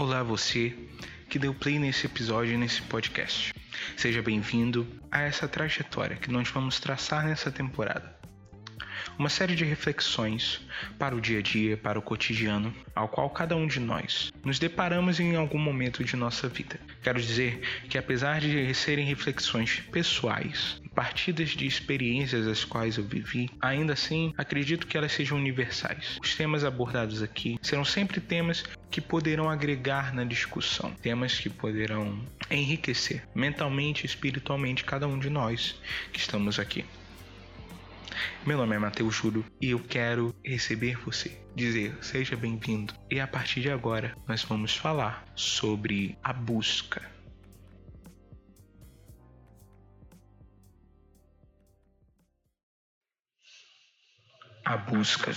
Olá você que deu play nesse episódio nesse podcast. Seja bem-vindo a essa trajetória que nós vamos traçar nessa temporada. Uma série de reflexões para o dia a dia, para o cotidiano, ao qual cada um de nós nos deparamos em algum momento de nossa vida. Quero dizer que, apesar de serem reflexões pessoais, partidas de experiências as quais eu vivi, ainda assim acredito que elas sejam universais. Os temas abordados aqui serão sempre temas que poderão agregar na discussão, temas que poderão enriquecer mentalmente e espiritualmente cada um de nós que estamos aqui. Meu nome é Matheus Júlio e eu quero receber você, dizer seja bem-vindo. E a partir de agora nós vamos falar sobre a busca. A busca.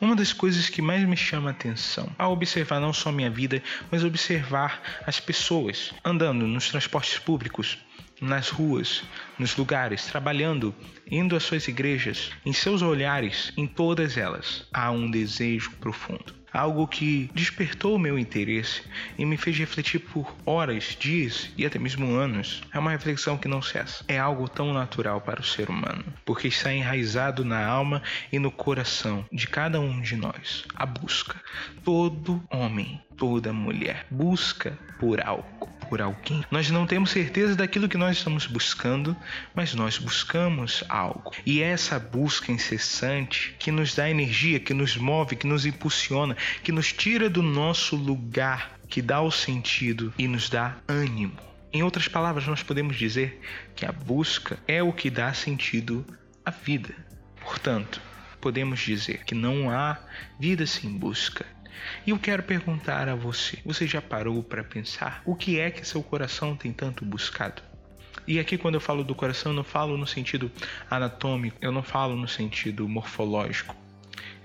Uma das coisas que mais me chama a atenção ao observar não só minha vida, mas observar as pessoas andando nos transportes públicos, nas ruas, nos lugares, trabalhando, indo às suas igrejas, em seus olhares, em todas elas, há um desejo profundo algo que despertou o meu interesse e me fez refletir por horas, dias e até mesmo anos. É uma reflexão que não cessa. É algo tão natural para o ser humano, porque está enraizado na alma e no coração de cada um de nós. A busca. Todo homem, toda mulher busca por algo por alguém. Nós não temos certeza daquilo que nós estamos buscando, mas nós buscamos algo. E é essa busca incessante que nos dá energia, que nos move, que nos impulsiona, que nos tira do nosso lugar, que dá o sentido e nos dá ânimo. Em outras palavras, nós podemos dizer que a busca é o que dá sentido à vida. Portanto, podemos dizer que não há vida sem busca. E eu quero perguntar a você: você já parou para pensar o que é que seu coração tem tanto buscado? E aqui, quando eu falo do coração, eu não falo no sentido anatômico, eu não falo no sentido morfológico.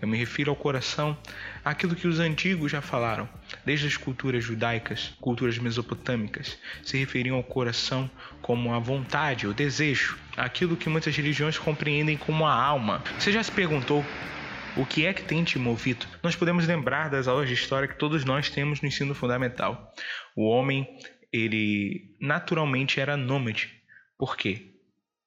Eu me refiro ao coração, aquilo que os antigos já falaram, desde as culturas judaicas, culturas mesopotâmicas, se referiam ao coração como a vontade, o desejo, aquilo que muitas religiões compreendem como a alma. Você já se perguntou o que é que tem te movido? Nós podemos lembrar das aulas de história que todos nós temos no ensino fundamental. O homem, ele naturalmente era nômade. Por quê?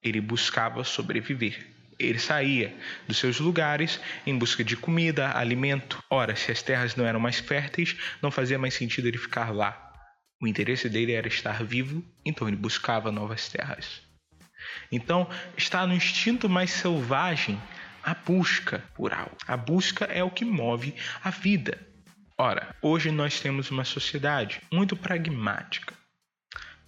Ele buscava sobreviver. Ele saía dos seus lugares em busca de comida, alimento. Ora, se as terras não eram mais férteis, não fazia mais sentido ele ficar lá. O interesse dele era estar vivo, então ele buscava novas terras. Então, está no instinto mais selvagem a busca por algo. A busca é o que move a vida. Ora, hoje nós temos uma sociedade muito pragmática,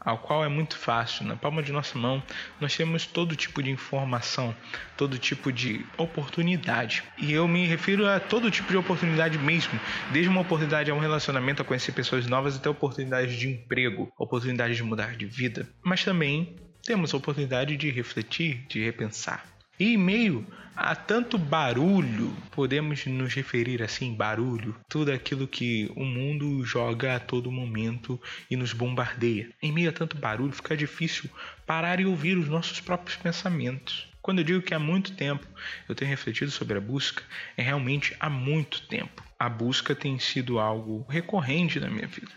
ao qual é muito fácil, na palma de nossa mão, nós temos todo tipo de informação, todo tipo de oportunidade. E eu me refiro a todo tipo de oportunidade mesmo, desde uma oportunidade a um relacionamento, a conhecer pessoas novas, até oportunidades de emprego, oportunidades de mudar de vida. Mas também temos a oportunidade de refletir, de repensar. E em meio a tanto barulho, podemos nos referir assim, barulho, tudo aquilo que o mundo joga a todo momento e nos bombardeia. Em meio a tanto barulho, fica difícil parar e ouvir os nossos próprios pensamentos. Quando eu digo que há muito tempo eu tenho refletido sobre a busca, é realmente há muito tempo. A busca tem sido algo recorrente na minha vida.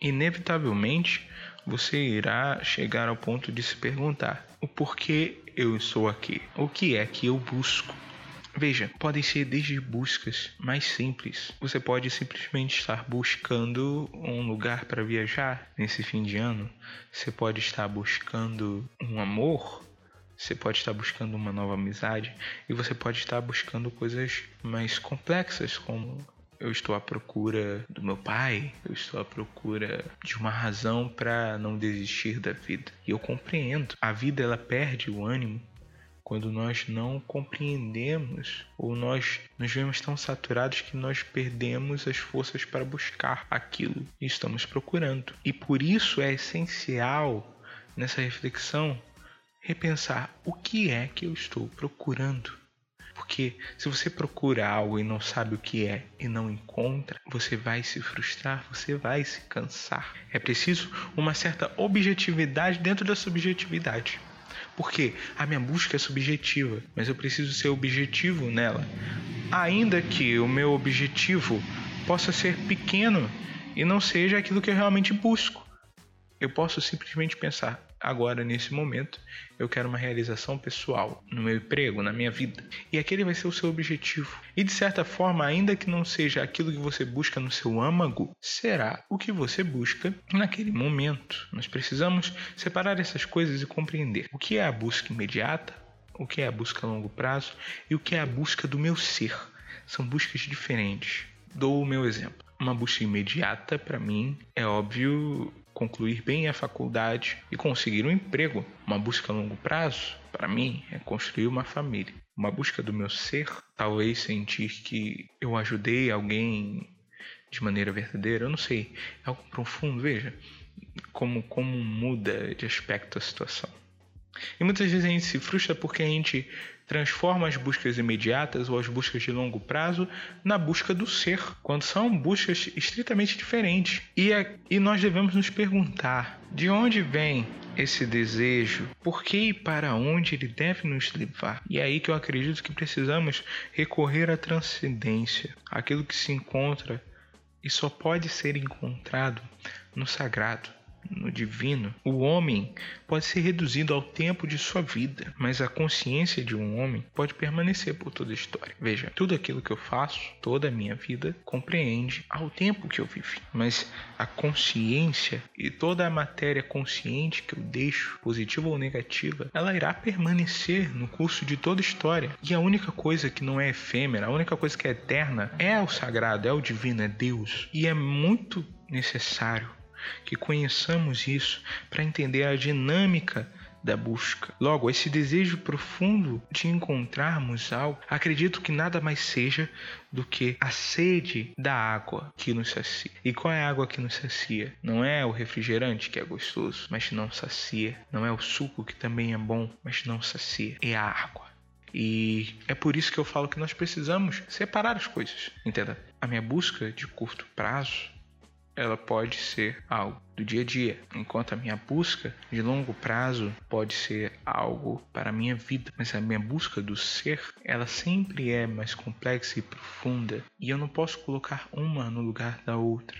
Inevitavelmente, você irá chegar ao ponto de se perguntar o porquê eu estou aqui, o que é que eu busco. Veja, podem ser desde buscas mais simples. Você pode simplesmente estar buscando um lugar para viajar nesse fim de ano. Você pode estar buscando um amor. Você pode estar buscando uma nova amizade. E você pode estar buscando coisas mais complexas, como eu estou à procura do meu pai, eu estou à procura de uma razão para não desistir da vida. E eu compreendo. A vida ela perde o ânimo quando nós não compreendemos ou nós nos vemos tão saturados que nós perdemos as forças para buscar aquilo que estamos procurando. E por isso é essencial nessa reflexão repensar o que é que eu estou procurando. Porque se você procura algo e não sabe o que é e não encontra, você vai se frustrar, você vai se cansar. É preciso uma certa objetividade dentro da subjetividade. Porque a minha busca é subjetiva, mas eu preciso ser objetivo nela. Ainda que o meu objetivo possa ser pequeno e não seja aquilo que eu realmente busco. Eu posso simplesmente pensar, agora nesse momento, eu quero uma realização pessoal no meu emprego, na minha vida. E aquele vai ser o seu objetivo. E de certa forma, ainda que não seja aquilo que você busca no seu âmago, será o que você busca naquele momento. Nós precisamos separar essas coisas e compreender o que é a busca imediata, o que é a busca a longo prazo e o que é a busca do meu ser. São buscas diferentes. Dou o meu exemplo. Uma busca imediata, para mim, é óbvio concluir bem a faculdade e conseguir um emprego. Uma busca a longo prazo, para mim, é construir uma família. Uma busca do meu ser, talvez sentir que eu ajudei alguém de maneira verdadeira, eu não sei, é algo profundo, veja como, como muda de aspecto a situação. E muitas vezes a gente se frustra porque a gente transforma as buscas imediatas ou as buscas de longo prazo na busca do ser, quando são buscas estritamente diferentes. E, a, e nós devemos nos perguntar de onde vem esse desejo, por que e para onde ele deve nos levar. E é aí que eu acredito que precisamos recorrer à transcendência, aquilo que se encontra e só pode ser encontrado no sagrado no divino, o homem pode ser reduzido ao tempo de sua vida, mas a consciência de um homem pode permanecer por toda a história. Veja, tudo aquilo que eu faço, toda a minha vida, compreende ao tempo que eu vivi, mas a consciência e toda a matéria consciente que eu deixo, positiva ou negativa, ela irá permanecer no curso de toda a história. E a única coisa que não é efêmera, a única coisa que é eterna é o sagrado, é o divino, é Deus. E é muito necessário que conheçamos isso para entender a dinâmica da busca. Logo, esse desejo profundo de encontrarmos algo, acredito que nada mais seja do que a sede da água que nos sacia. E qual é a água que nos sacia? Não é o refrigerante que é gostoso, mas não sacia. Não é o suco que também é bom, mas não sacia. É a água. E é por isso que eu falo que nós precisamos separar as coisas. Entenda? A minha busca de curto prazo ela pode ser algo do dia a dia, enquanto a minha busca de longo prazo pode ser algo para a minha vida, mas a minha busca do ser, ela sempre é mais complexa e profunda, e eu não posso colocar uma no lugar da outra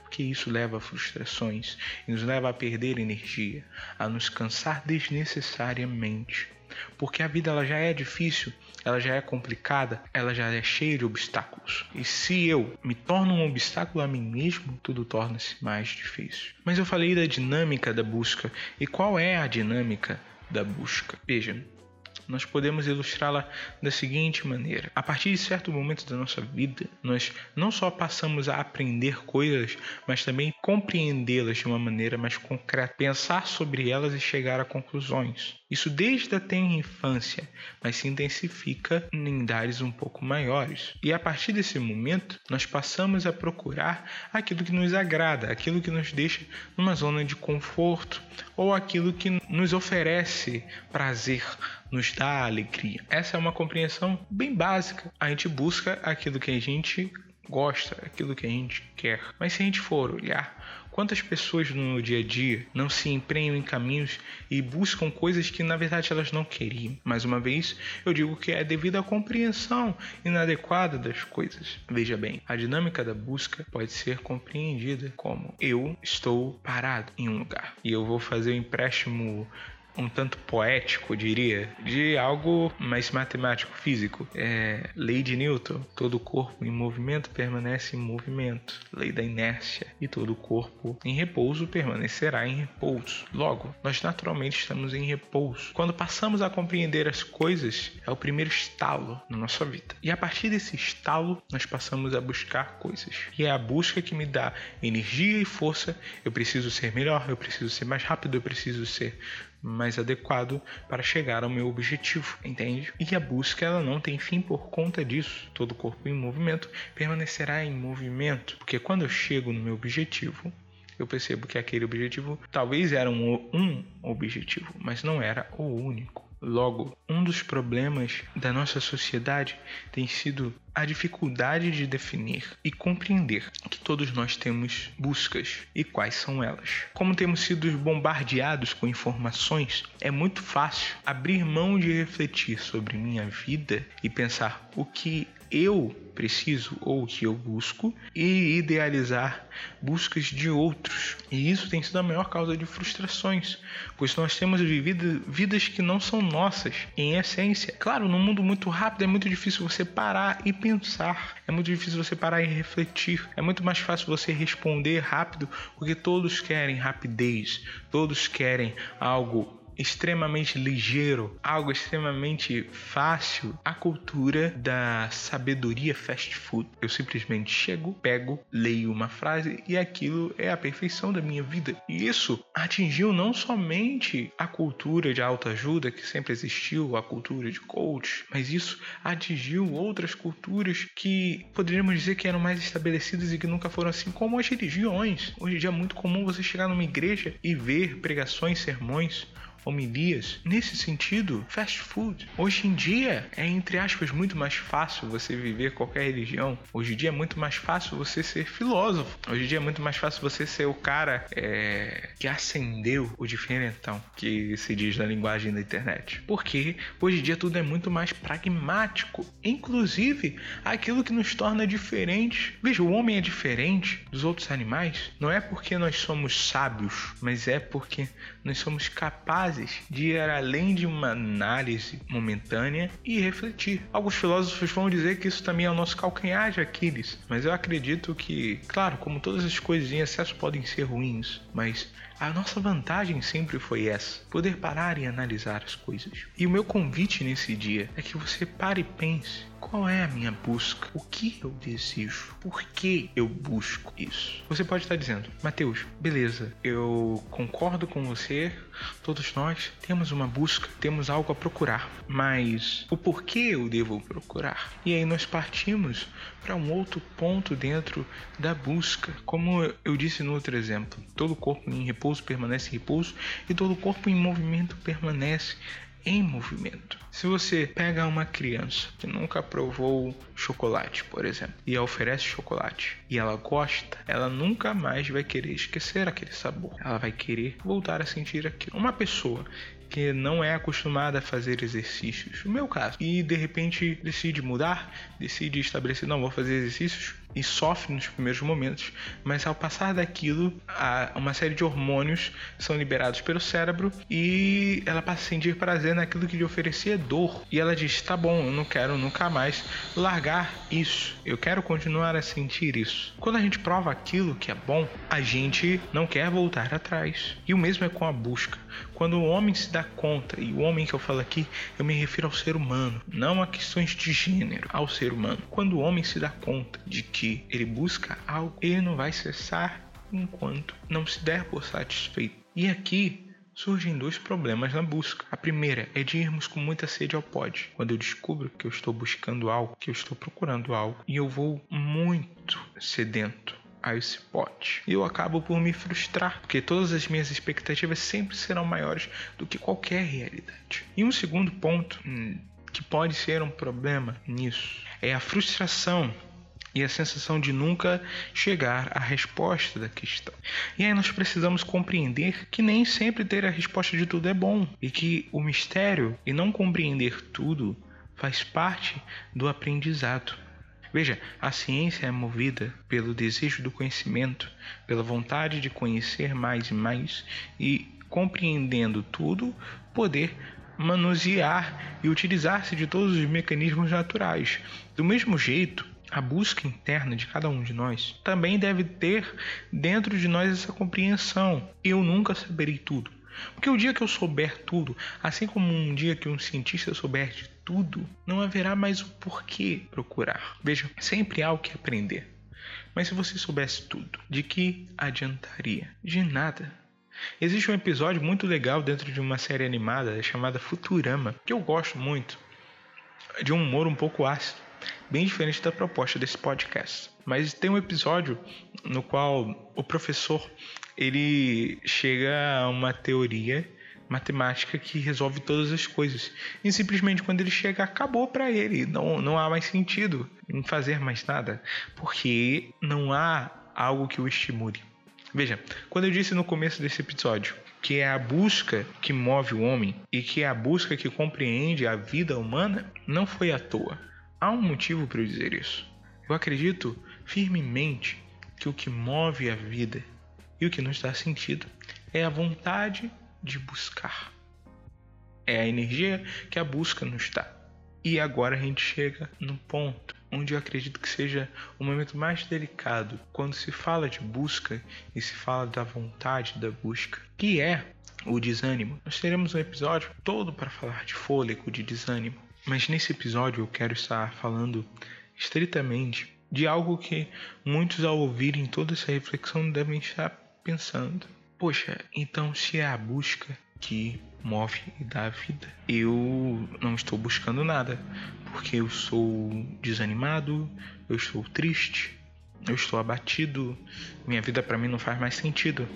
porque isso leva a frustrações e nos leva a perder energia, a nos cansar desnecessariamente. Porque a vida ela já é difícil, ela já é complicada, ela já é cheia de obstáculos. E se eu me torno um obstáculo a mim mesmo, tudo torna-se mais difícil. Mas eu falei da dinâmica da busca. E qual é a dinâmica da busca? Veja, nós podemos ilustrá-la da seguinte maneira: a partir de certo momento da nossa vida, nós não só passamos a aprender coisas, mas também compreendê-las de uma maneira mais concreta, pensar sobre elas e chegar a conclusões. Isso desde a tenra infância, mas se intensifica em idades um pouco maiores. E a partir desse momento, nós passamos a procurar aquilo que nos agrada, aquilo que nos deixa numa zona de conforto ou aquilo que nos oferece prazer, nos dá alegria. Essa é uma compreensão bem básica. A gente busca aquilo que a gente gosta, aquilo que a gente quer. Mas se a gente for olhar Quantas pessoas no dia a dia não se empenham em caminhos e buscam coisas que na verdade elas não queriam? Mais uma vez, eu digo que é devido à compreensão inadequada das coisas. Veja bem, a dinâmica da busca pode ser compreendida como eu estou parado em um lugar e eu vou fazer o um empréstimo um tanto poético, diria, de algo mais matemático, físico. É, lei de Newton: todo corpo em movimento permanece em movimento. Lei da inércia: e todo corpo em repouso permanecerá em repouso. Logo, nós naturalmente estamos em repouso. Quando passamos a compreender as coisas, é o primeiro estalo na nossa vida. E a partir desse estalo, nós passamos a buscar coisas. E é a busca que me dá energia e força. Eu preciso ser melhor, eu preciso ser mais rápido, eu preciso ser mais adequado para chegar ao meu objetivo, entende? E a busca ela não tem fim por conta disso. Todo corpo em movimento permanecerá em movimento, porque quando eu chego no meu objetivo, eu percebo que aquele objetivo talvez era um, um objetivo, mas não era o único. Logo, um dos problemas da nossa sociedade tem sido a dificuldade de definir e compreender que todos nós temos buscas e quais são elas. Como temos sido bombardeados com informações, é muito fácil abrir mão de refletir sobre minha vida e pensar o que eu preciso ou que eu busco e idealizar buscas de outros. E isso tem sido a maior causa de frustrações, pois nós temos vivido vidas que não são nossas, em essência. Claro, num mundo muito rápido é muito difícil você parar e pensar, é muito difícil você parar e refletir, é muito mais fácil você responder rápido, porque todos querem rapidez, todos querem algo extremamente ligeiro, algo extremamente fácil, a cultura da sabedoria fast food. Eu simplesmente chego, pego, leio uma frase e aquilo é a perfeição da minha vida. E isso atingiu não somente a cultura de autoajuda que sempre existiu, a cultura de coach, mas isso atingiu outras culturas que poderíamos dizer que eram mais estabelecidas e que nunca foram assim, como as religiões. Hoje em dia é muito comum você chegar numa igreja e ver pregações, sermões homilias. Nesse sentido, fast food. Hoje em dia é, entre aspas, muito mais fácil você viver qualquer religião. Hoje em dia é muito mais fácil você ser filósofo. Hoje em dia é muito mais fácil você ser o cara é, que acendeu o diferentão, que se diz na linguagem da internet. Porque hoje em dia tudo é muito mais pragmático. Inclusive, aquilo que nos torna diferentes. Veja, o homem é diferente dos outros animais. Não é porque nós somos sábios, mas é porque nós somos capazes capazes de ir além de uma análise momentânea e refletir. Alguns filósofos vão dizer que isso também é o nosso calcanhar de Aquiles, mas eu acredito que, claro, como todas as coisas em excesso podem ser ruins, mas a nossa vantagem sempre foi essa: poder parar e analisar as coisas. E o meu convite nesse dia é que você pare e pense qual é a minha busca? O que eu desejo? Por que eu busco isso? Você pode estar dizendo, Mateus, beleza, eu concordo com você, todos nós temos uma busca, temos algo a procurar, mas o porquê eu devo procurar? E aí nós partimos para um outro ponto dentro da busca. Como eu disse no outro exemplo, todo corpo em repouso permanece em repouso e todo corpo em movimento permanece em movimento. Se você pega uma criança que nunca provou chocolate, por exemplo, e oferece chocolate e ela gosta, ela nunca mais vai querer esquecer aquele sabor. Ela vai querer voltar a sentir aquilo. Uma pessoa que não é acostumada a fazer exercícios, no meu caso, e de repente decide mudar, decide estabelecer, não vou fazer exercícios, e sofre nos primeiros momentos, mas ao passar daquilo, uma série de hormônios são liberados pelo cérebro e ela passa a sentir prazer naquilo que lhe oferecia dor. E ela diz: tá bom, eu não quero nunca mais largar isso, eu quero continuar a sentir isso. Quando a gente prova aquilo que é bom, a gente não quer voltar atrás. E o mesmo é com a busca. Quando o homem se dá conta, e o homem que eu falo aqui, eu me refiro ao ser humano, não a questões de gênero, ao ser humano. Quando o homem se dá conta de que ele busca algo, ele não vai cessar enquanto não se der por satisfeito. E aqui surgem dois problemas na busca. A primeira é de irmos com muita sede ao pódio. Quando eu descubro que eu estou buscando algo, que eu estou procurando algo, e eu vou muito sedento a esse pote. E eu acabo por me frustrar, porque todas as minhas expectativas sempre serão maiores do que qualquer realidade. E um segundo ponto hum, que pode ser um problema nisso é a frustração e a sensação de nunca chegar à resposta da questão. E aí nós precisamos compreender que nem sempre ter a resposta de tudo é bom e que o mistério e não compreender tudo faz parte do aprendizado. Veja, a ciência é movida pelo desejo do conhecimento, pela vontade de conhecer mais e mais e, compreendendo tudo, poder manusear e utilizar-se de todos os mecanismos naturais. Do mesmo jeito, a busca interna de cada um de nós também deve ter dentro de nós essa compreensão. Eu nunca saberei tudo. Porque o dia que eu souber tudo, assim como um dia que um cientista souber de tudo, não haverá mais o porquê procurar. Veja, sempre há o que aprender. Mas se você soubesse tudo, de que adiantaria? De nada. Existe um episódio muito legal dentro de uma série animada chamada Futurama, que eu gosto muito, de um humor um pouco ácido, bem diferente da proposta desse podcast. Mas tem um episódio no qual o professor ele chega a uma teoria matemática que resolve todas as coisas. E simplesmente quando ele chega, acabou para ele. Não, não há mais sentido em fazer mais nada, porque não há algo que o estimule. Veja, quando eu disse no começo desse episódio que é a busca que move o homem e que é a busca que compreende a vida humana, não foi à toa. Há um motivo para eu dizer isso. Eu acredito firmemente que o que move a vida e o que nos dá sentido é a vontade de buscar. É a energia que a busca nos dá. E agora a gente chega no ponto onde eu acredito que seja o momento mais delicado quando se fala de busca e se fala da vontade da busca, que é o desânimo. Nós teremos um episódio todo para falar de fôlego, de desânimo, mas nesse episódio eu quero estar falando estritamente de algo que muitos ao ouvirem toda essa reflexão devem estar pensando. Poxa, então se é a busca que move e dá vida, eu não estou buscando nada, porque eu sou desanimado, eu estou triste, eu estou abatido, minha vida para mim não faz mais sentido.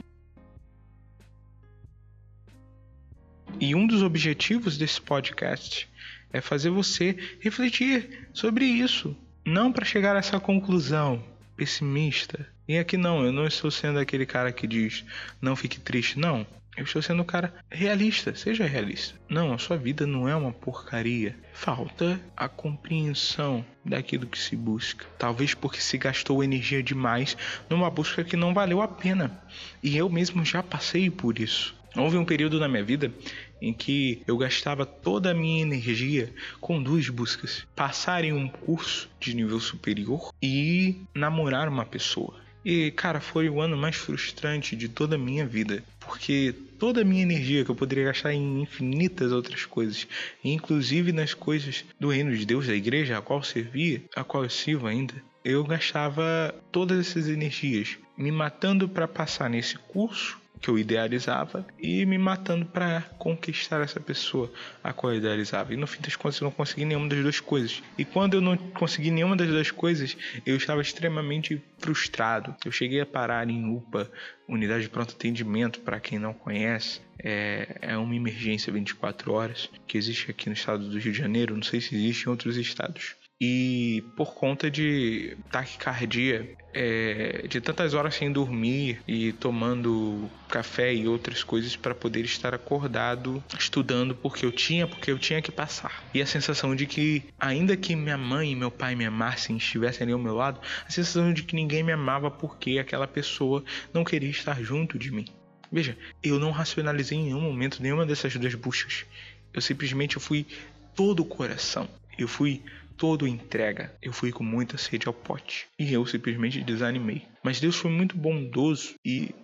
E um dos objetivos desse podcast é fazer você refletir sobre isso, não para chegar a essa conclusão pessimista. E aqui não, eu não estou sendo aquele cara que diz não fique triste, não. Eu estou sendo um cara realista, seja realista. Não, a sua vida não é uma porcaria. Falta a compreensão daquilo que se busca. Talvez porque se gastou energia demais numa busca que não valeu a pena. E eu mesmo já passei por isso. Houve um período na minha vida em que eu gastava toda a minha energia com duas buscas: passar em um curso de nível superior e namorar uma pessoa. E, cara, foi o ano mais frustrante de toda a minha vida, porque toda a minha energia que eu poderia gastar em infinitas outras coisas, inclusive nas coisas do reino de Deus, da igreja a qual servia, a qual eu sirvo ainda, eu gastava todas essas energias me matando para passar nesse curso que eu idealizava e me matando para conquistar essa pessoa a qual eu idealizava. E no fim das contas eu não consegui nenhuma das duas coisas. E quando eu não consegui nenhuma das duas coisas, eu estava extremamente frustrado. Eu cheguei a parar em UPA, Unidade de Pronto Atendimento, para quem não conhece. É, é uma emergência 24 horas que existe aqui no estado do Rio de Janeiro, não sei se existe em outros estados e por conta de taquicardia, é, de tantas horas sem dormir e tomando café e outras coisas para poder estar acordado estudando porque eu tinha, porque eu tinha que passar. E a sensação de que ainda que minha mãe e meu pai me amassem, estivessem ali ao meu lado, a sensação de que ninguém me amava porque aquela pessoa não queria estar junto de mim. Veja, eu não racionalizei em nenhum momento nenhuma dessas duas buscas. Eu simplesmente fui todo o coração. Eu fui todo entrega. Eu fui com muita sede ao pote e eu simplesmente desanimei. Mas Deus foi muito bondoso e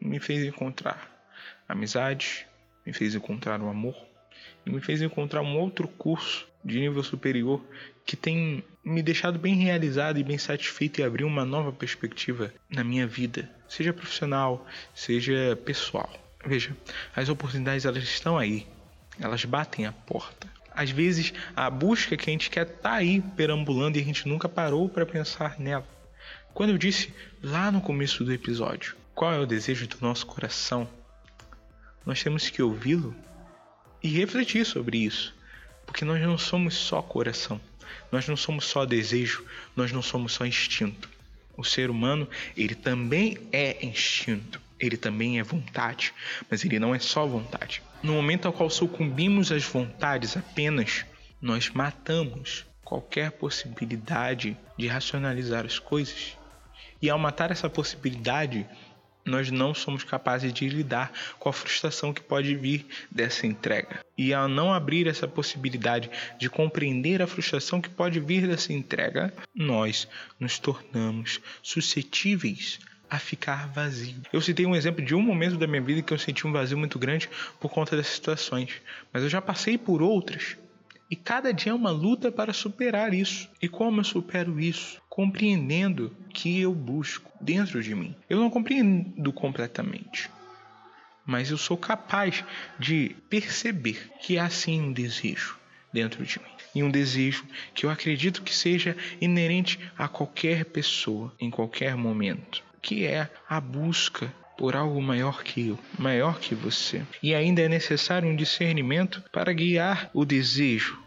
me fez encontrar amizade, me fez encontrar o amor e me fez encontrar um outro curso de nível superior que tem me deixado bem realizado e bem satisfeito e abrir uma nova perspectiva na minha vida, seja profissional, seja pessoal. Veja, as oportunidades elas estão aí, elas batem a porta às vezes a busca que a gente quer tá aí perambulando e a gente nunca parou para pensar nela. Quando eu disse lá no começo do episódio, qual é o desejo do nosso coração? Nós temos que ouvi-lo e refletir sobre isso, porque nós não somos só coração, nós não somos só desejo, nós não somos só instinto. O ser humano, ele também é instinto, ele também é vontade, mas ele não é só vontade. No momento ao qual sucumbimos às vontades apenas, nós matamos qualquer possibilidade de racionalizar as coisas. E ao matar essa possibilidade, nós não somos capazes de lidar com a frustração que pode vir dessa entrega. E ao não abrir essa possibilidade de compreender a frustração que pode vir dessa entrega, nós nos tornamos suscetíveis a ficar vazio. Eu citei um exemplo de um momento da minha vida que eu senti um vazio muito grande por conta dessas situações, mas eu já passei por outras. E cada dia é uma luta para superar isso. E como eu supero isso? Compreendendo que eu busco dentro de mim. Eu não compreendo completamente, mas eu sou capaz de perceber que há sim um desejo dentro de mim. E um desejo que eu acredito que seja inerente a qualquer pessoa, em qualquer momento que é a busca por algo maior que eu, maior que você. E ainda é necessário um discernimento para guiar o desejo,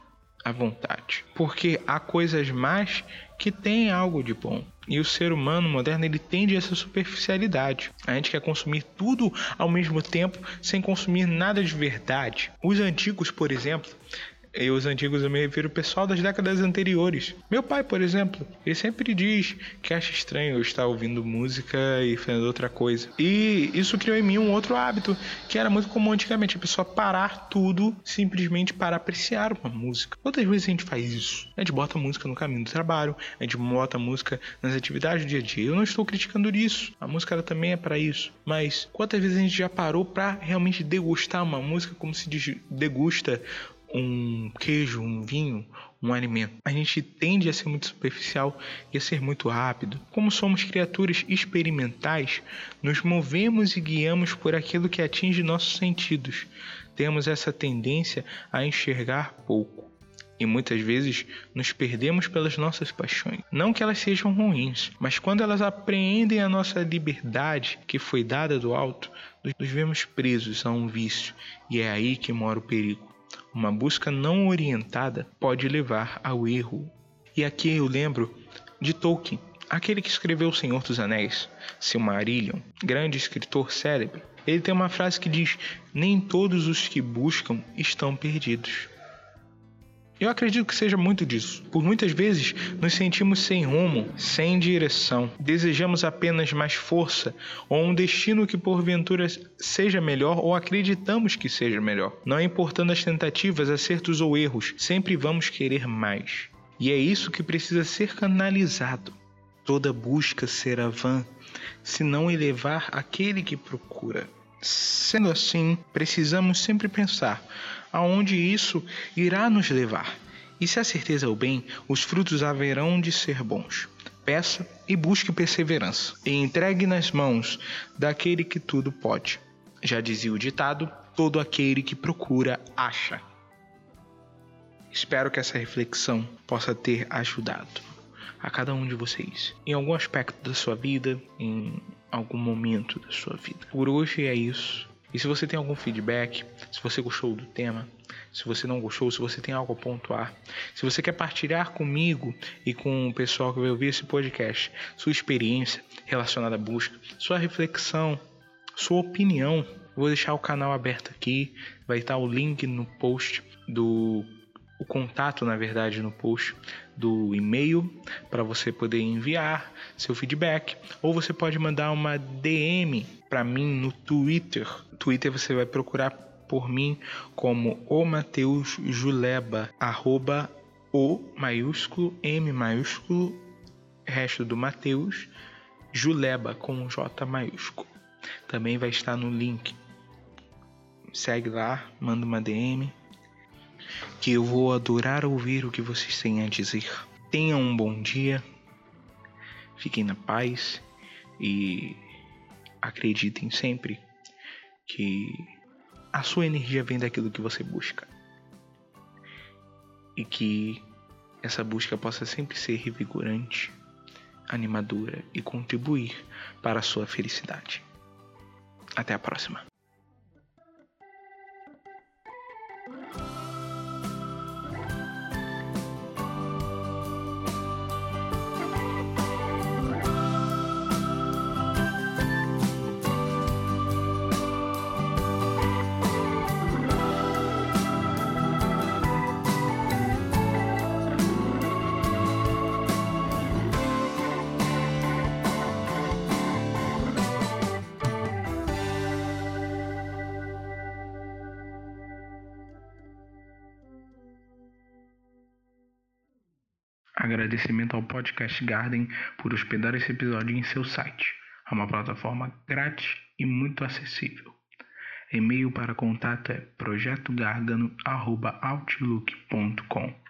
a vontade. Porque há coisas más que têm algo de bom. E o ser humano moderno ele tende a essa superficialidade. A gente quer consumir tudo ao mesmo tempo sem consumir nada de verdade. Os antigos, por exemplo, e os antigos eu me refiro ao pessoal das décadas anteriores. Meu pai, por exemplo, ele sempre diz que acha estranho eu estar ouvindo música e fazendo outra coisa. E isso criou em mim um outro hábito que era muito comum antigamente, a pessoa parar tudo simplesmente para apreciar uma música. Quantas vezes a gente faz isso? A gente bota música no caminho do trabalho, a gente bota música nas atividades do dia a dia. Eu não estou criticando isso. A música ela também é para isso. Mas quantas vezes a gente já parou para realmente degustar uma música como se degusta um queijo, um vinho, um alimento. A gente tende a ser muito superficial e a ser muito rápido. Como somos criaturas experimentais, nos movemos e guiamos por aquilo que atinge nossos sentidos. Temos essa tendência a enxergar pouco. E muitas vezes nos perdemos pelas nossas paixões. Não que elas sejam ruins, mas quando elas apreendem a nossa liberdade que foi dada do alto, nos vemos presos a um vício, e é aí que mora o perigo. Uma busca não orientada pode levar ao erro. E aqui eu lembro de Tolkien, aquele que escreveu O Senhor dos Anéis, Silmarillion, grande escritor célebre. Ele tem uma frase que diz: Nem todos os que buscam estão perdidos. Eu acredito que seja muito disso. Por muitas vezes nos sentimos sem rumo, sem direção. Desejamos apenas mais força ou um destino que porventura seja melhor ou acreditamos que seja melhor. Não importando as tentativas, acertos ou erros, sempre vamos querer mais. E é isso que precisa ser canalizado. Toda busca será vã se não elevar aquele que procura. Sendo assim, precisamos sempre pensar aonde isso irá nos levar. E se a certeza é o bem, os frutos haverão de ser bons. Peça e busque perseverança, e entregue nas mãos daquele que tudo pode. Já dizia o ditado: todo aquele que procura, acha. Espero que essa reflexão possa ter ajudado a cada um de vocês em algum aspecto da sua vida, em algum momento da sua vida. Por hoje é isso. E se você tem algum feedback, se você gostou do tema, se você não gostou, se você tem algo a pontuar, se você quer partilhar comigo e com o pessoal que vai ouvir esse podcast, sua experiência relacionada à busca, sua reflexão, sua opinião, vou deixar o canal aberto aqui, vai estar o link no post do o contato, na verdade, no post do e-mail para você poder enviar seu feedback, ou você pode mandar uma DM para mim no Twitter. Twitter você vai procurar por mim como o Mateus Juleba, arroba o maiúsculo, M maiúsculo, resto do Mateus, Juleba com J maiúsculo. Também vai estar no link. Segue lá, manda uma DM que eu vou adorar ouvir o que vocês têm a dizer. Tenham um bom dia, fiquem na paz e acreditem sempre que a sua energia vem daquilo que você busca. E que essa busca possa sempre ser revigorante, animadora e contribuir para a sua felicidade. Até a próxima. Agradecimento ao Podcast Garden por hospedar esse episódio em seu site. É uma plataforma grátis e muito acessível. E-mail para contato é projetogargano.outlook.com.